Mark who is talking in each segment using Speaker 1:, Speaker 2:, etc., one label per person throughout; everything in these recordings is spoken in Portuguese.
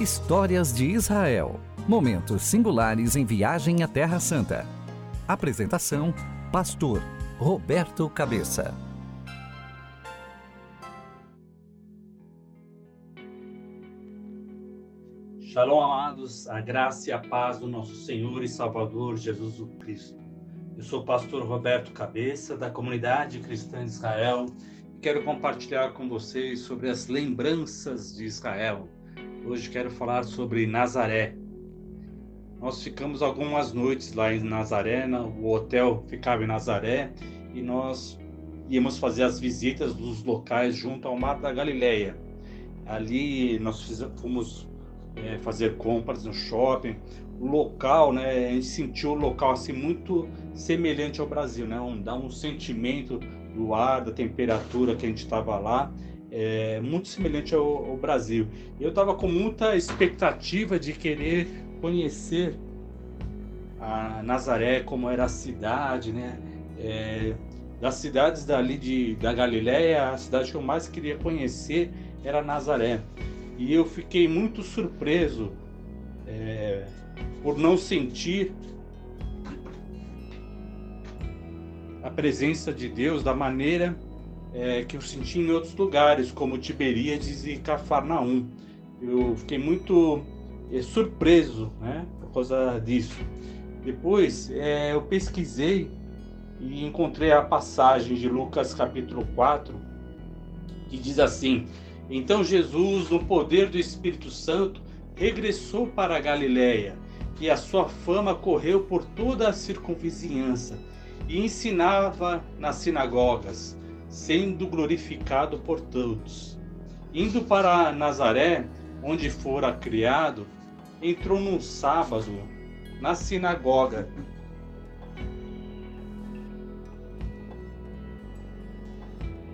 Speaker 1: Histórias de Israel. Momentos singulares em viagem à Terra Santa. Apresentação: Pastor Roberto Cabeça.
Speaker 2: Shalom, amados, a graça e a paz do nosso Senhor e Salvador Jesus Cristo. Eu sou o pastor Roberto Cabeça, da comunidade cristã de Israel, e quero compartilhar com vocês sobre as lembranças de Israel Hoje quero falar sobre Nazaré. Nós ficamos algumas noites lá em Nazaré, o hotel ficava em Nazaré e nós íamos fazer as visitas dos locais junto ao Mar da Galileia. Ali nós fomos é, fazer compras no shopping. O local, né, a gente sentiu o local assim muito semelhante ao Brasil, né? Um, dá um sentimento do ar, da temperatura que a gente estava lá é, muito semelhante ao, ao Brasil. Eu estava com muita expectativa de querer conhecer a Nazaré, como era a cidade, né? É, das cidades dali de, da Galiléia, a cidade que eu mais queria conhecer era Nazaré. E eu fiquei muito surpreso é, por não sentir a presença de Deus da maneira é, que eu senti em outros lugares, como Tiberíades e Cafarnaum. Eu fiquei muito é, surpreso né, por causa disso. Depois é, eu pesquisei e encontrei a passagem de Lucas capítulo 4, que diz assim: Então Jesus, no poder do Espírito Santo, regressou para a Galiléia, e a sua fama correu por toda a circunvizinhança, e ensinava nas sinagogas sendo glorificado por todos. Indo para Nazaré, onde fora criado, entrou num sábado na sinagoga.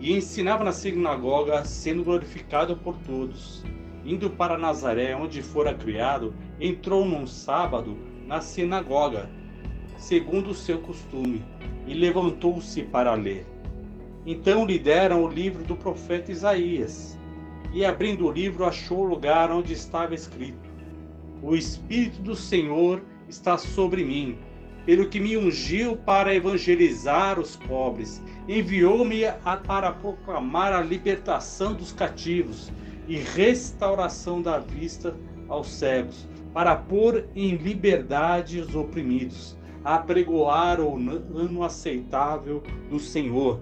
Speaker 2: E ensinava na sinagoga, sendo glorificado por todos. Indo para Nazaré, onde fora criado, entrou num sábado na sinagoga, segundo o seu costume, e levantou-se para ler. Então lhe deram o livro do profeta Isaías. E abrindo o livro, achou o lugar onde estava escrito: O Espírito do Senhor está sobre mim, pelo que me ungiu para evangelizar os pobres, enviou-me para proclamar a libertação dos cativos e restauração da vista aos cegos, para pôr em liberdade os oprimidos, a pregoar o ano aceitável do Senhor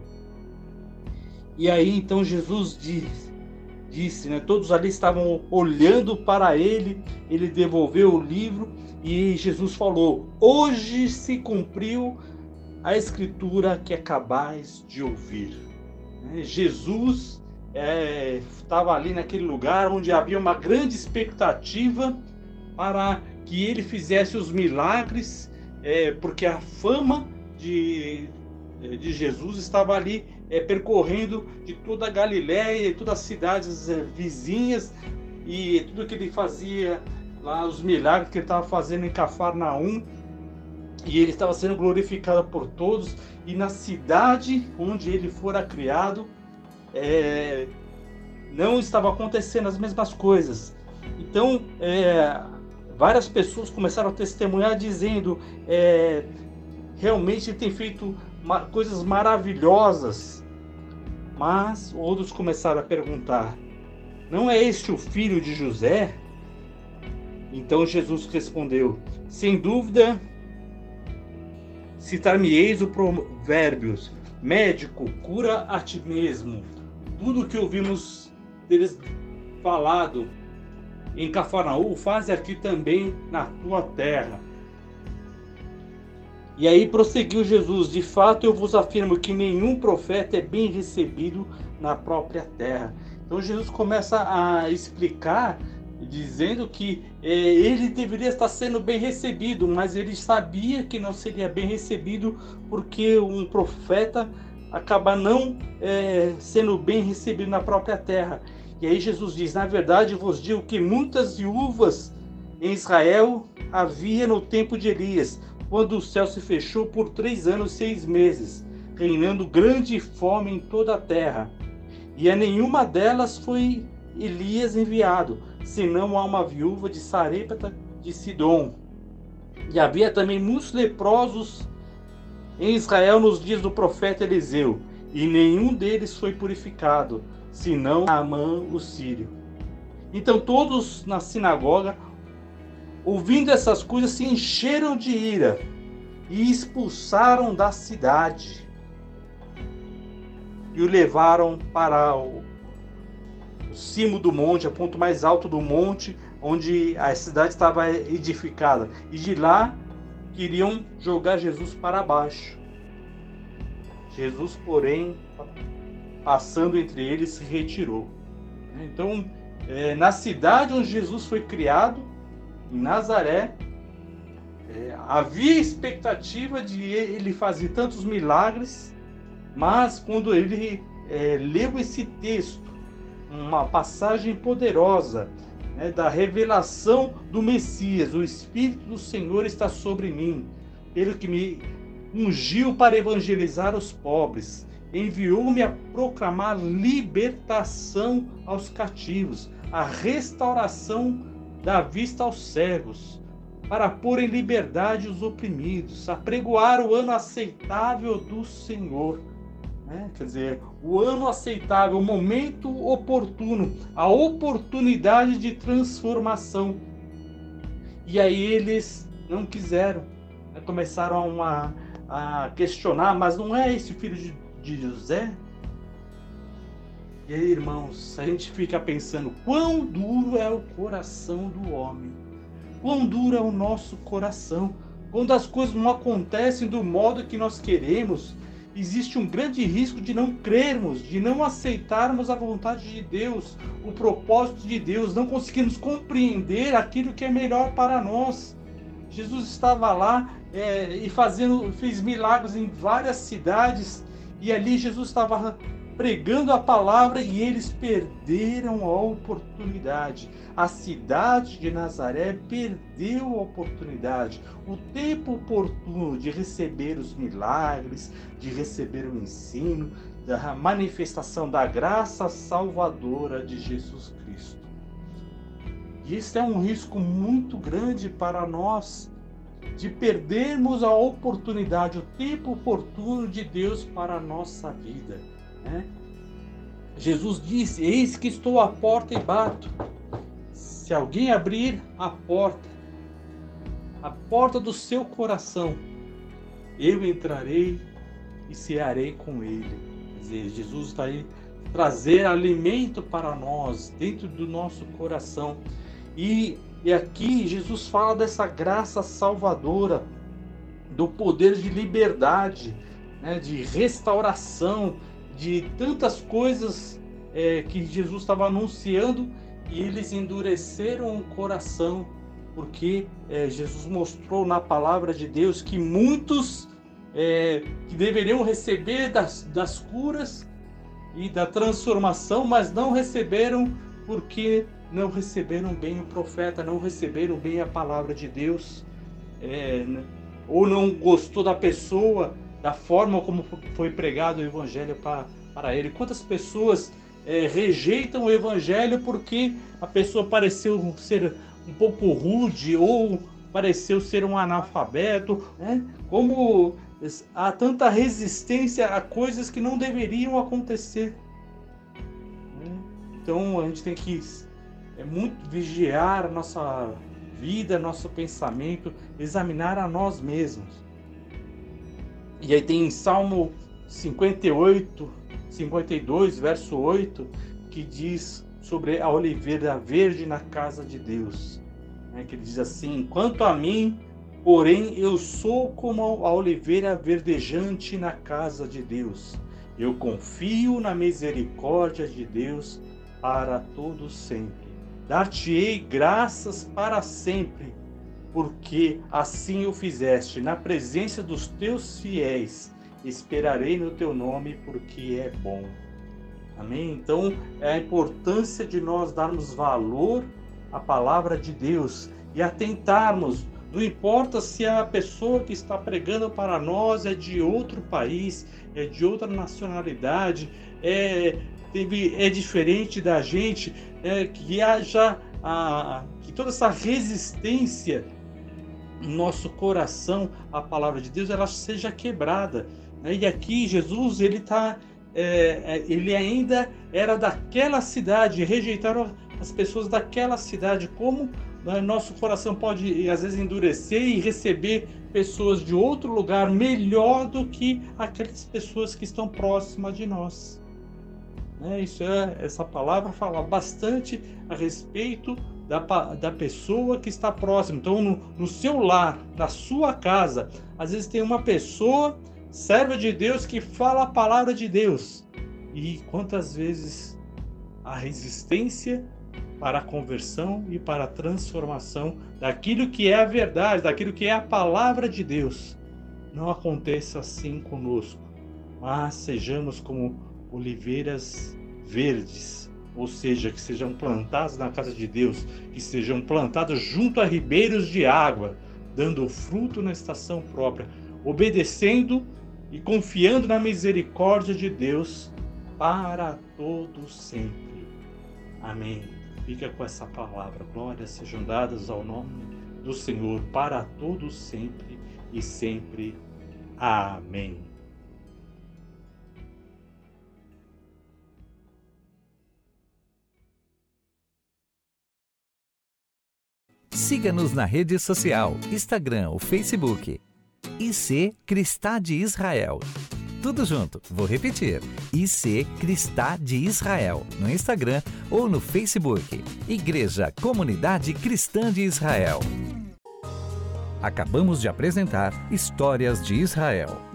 Speaker 2: e aí então Jesus diz, disse, né? Todos ali estavam olhando para ele, ele devolveu o livro e Jesus falou: Hoje se cumpriu a escritura que acabais de ouvir. Né, Jesus estava é, ali naquele lugar onde havia uma grande expectativa para que ele fizesse os milagres, é, porque a fama de, de Jesus estava ali é, percorrendo de toda a Galiléia todas as cidades é, vizinhas e tudo que ele fazia lá, os milagres que ele estava fazendo em Cafarnaum e ele estava sendo glorificado por todos e na cidade onde ele fora criado é, não estava acontecendo as mesmas coisas. Então, é, várias pessoas começaram a testemunhar dizendo é, realmente ele tem feito coisas maravilhosas. Mas outros começaram a perguntar: Não é este o filho de José? Então Jesus respondeu: Sem dúvida, citar-me-eis o provérbios: Médico, cura a ti mesmo. Tudo que ouvimos deles falado em Cafarnaú, faz aqui também na tua terra. E aí prosseguiu Jesus: De fato eu vos afirmo que nenhum profeta é bem recebido na própria terra. Então Jesus começa a explicar, dizendo que é, ele deveria estar sendo bem recebido, mas ele sabia que não seria bem recebido porque um profeta acaba não é, sendo bem recebido na própria terra. E aí Jesus diz: Na verdade vos digo que muitas viúvas em Israel havia no tempo de Elias quando o céu se fechou por três anos e seis meses, reinando grande fome em toda a terra. E a nenhuma delas foi Elias enviado, senão a uma viúva de Sarepta de Sidom. E havia também muitos leprosos em Israel nos dias do profeta Eliseu, e nenhum deles foi purificado, senão Amã o sírio. Então todos na sinagoga, ouvindo essas coisas, se encheram de ira e expulsaram da cidade e o levaram para o, cimo do monte, a ponto mais alto do monte, onde a cidade estava edificada. E de lá queriam jogar Jesus para baixo. Jesus, porém, passando entre eles, se retirou. Então, é, na cidade onde Jesus foi criado, em Nazaré, é, havia expectativa de ele fazer tantos milagres, mas quando ele é, leu esse texto, uma passagem poderosa né, da revelação do Messias, o Espírito do Senhor está sobre mim, ele que me ungiu para evangelizar os pobres, enviou-me a proclamar libertação aos cativos, a restauração da vista aos cegos, para pôr em liberdade os oprimidos, apregoar o ano aceitável do Senhor. Né? Quer dizer, o ano aceitável, o momento oportuno, a oportunidade de transformação. E aí eles não quiseram, né? começaram a, a, questionar, mas não é esse filho de, de José? E aí, irmãos, a gente fica pensando quão duro é o coração do homem Quão duro é o nosso coração. Quando as coisas não acontecem do modo que nós queremos, existe um grande risco de não crermos, de não aceitarmos a vontade de Deus, o propósito de Deus, não conseguirmos compreender aquilo que é melhor para nós. Jesus estava lá é, e fazendo, fez milagres em várias cidades e ali Jesus estava pregando a palavra e eles perderam a oportunidade. A cidade de Nazaré perdeu a oportunidade, o tempo oportuno de receber os milagres, de receber o ensino, da manifestação da graça salvadora de Jesus Cristo. E isso é um risco muito grande para nós de perdermos a oportunidade, o tempo oportuno de Deus para a nossa vida. Né? Jesus disse: Eis que estou à porta e bato. Se alguém abrir a porta, a porta do seu coração, eu entrarei e cearei com ele. Quer dizer, Jesus está aí trazer alimento para nós dentro do nosso coração. E, e aqui Jesus fala dessa graça salvadora, do poder de liberdade, né, de restauração, de tantas coisas é, que Jesus estava anunciando e eles endureceram o coração, porque é, Jesus mostrou na palavra de Deus que muitos é, que deveriam receber das, das curas e da transformação, mas não receberam porque não receberam bem o profeta, não receberam bem a palavra de Deus, é, né? ou não gostou da pessoa da forma como foi pregado o evangelho para, para ele. Quantas pessoas é, rejeitam o evangelho porque a pessoa pareceu ser um pouco rude ou pareceu ser um analfabeto, né? Como há tanta resistência a coisas que não deveriam acontecer. Né? Então a gente tem que é muito vigiar a nossa vida, nosso pensamento, examinar a nós mesmos. E aí tem Salmo 58, 52, verso 8, que diz sobre a oliveira verde na casa de Deus. Né? Que ele diz assim: Quanto a mim, porém, eu sou como a oliveira verdejante na casa de Deus. Eu confio na misericórdia de Deus para todo sempre. Dar-te-ei graças para sempre porque assim o fizeste na presença dos teus fiéis. Esperarei no teu nome, porque é bom. Amém? Então, é a importância de nós darmos valor à palavra de Deus e atentarmos. Não importa se a pessoa que está pregando para nós é de outro país, é de outra nacionalidade, é, é diferente da gente, é, que já a, que toda essa resistência nosso coração à palavra de Deus ela seja quebrada. Né? E aqui Jesus ele tá é, é, ele ainda era daquela cidade, rejeitaram as pessoas daquela cidade. Como né, nosso coração pode às vezes endurecer e receber pessoas de outro lugar melhor do que aquelas pessoas que estão próximas de nós. Né? Isso é, essa palavra fala bastante a respeito da, da pessoa que está próxima. Então, no, no seu lar, na sua casa, às vezes tem uma pessoa servo de Deus que fala a palavra de Deus. E quantas vezes a resistência para a conversão e para a transformação daquilo que é a verdade, daquilo que é a palavra de Deus. Não aconteça assim conosco, mas sejamos como oliveiras verdes, ou seja, que sejam plantados na casa de Deus, que sejam plantados junto a ribeiros de água, dando fruto na estação própria, obedecendo e confiando na misericórdia de Deus para todo sempre. Amém. Fica com essa palavra. Glórias sejam dadas ao nome do Senhor para todo sempre e sempre. Amém.
Speaker 1: Siga-nos na rede social, Instagram ou Facebook. IC Cristá de Israel. Tudo junto, vou repetir. IC Cristá de Israel, no Instagram ou no Facebook. Igreja Comunidade Cristã de Israel. Acabamos de apresentar Histórias de Israel.